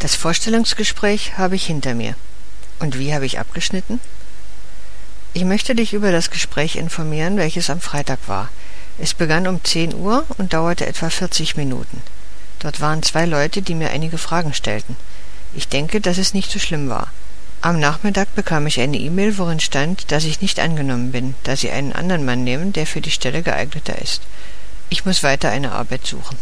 Das Vorstellungsgespräch habe ich hinter mir. Und wie habe ich abgeschnitten? Ich möchte dich über das Gespräch informieren, welches am Freitag war. Es begann um 10 Uhr und dauerte etwa 40 Minuten. Dort waren zwei Leute, die mir einige Fragen stellten. Ich denke, dass es nicht so schlimm war. Am Nachmittag bekam ich eine E-Mail, worin stand, dass ich nicht angenommen bin, da sie einen anderen Mann nehmen, der für die Stelle geeigneter ist. Ich muss weiter eine Arbeit suchen.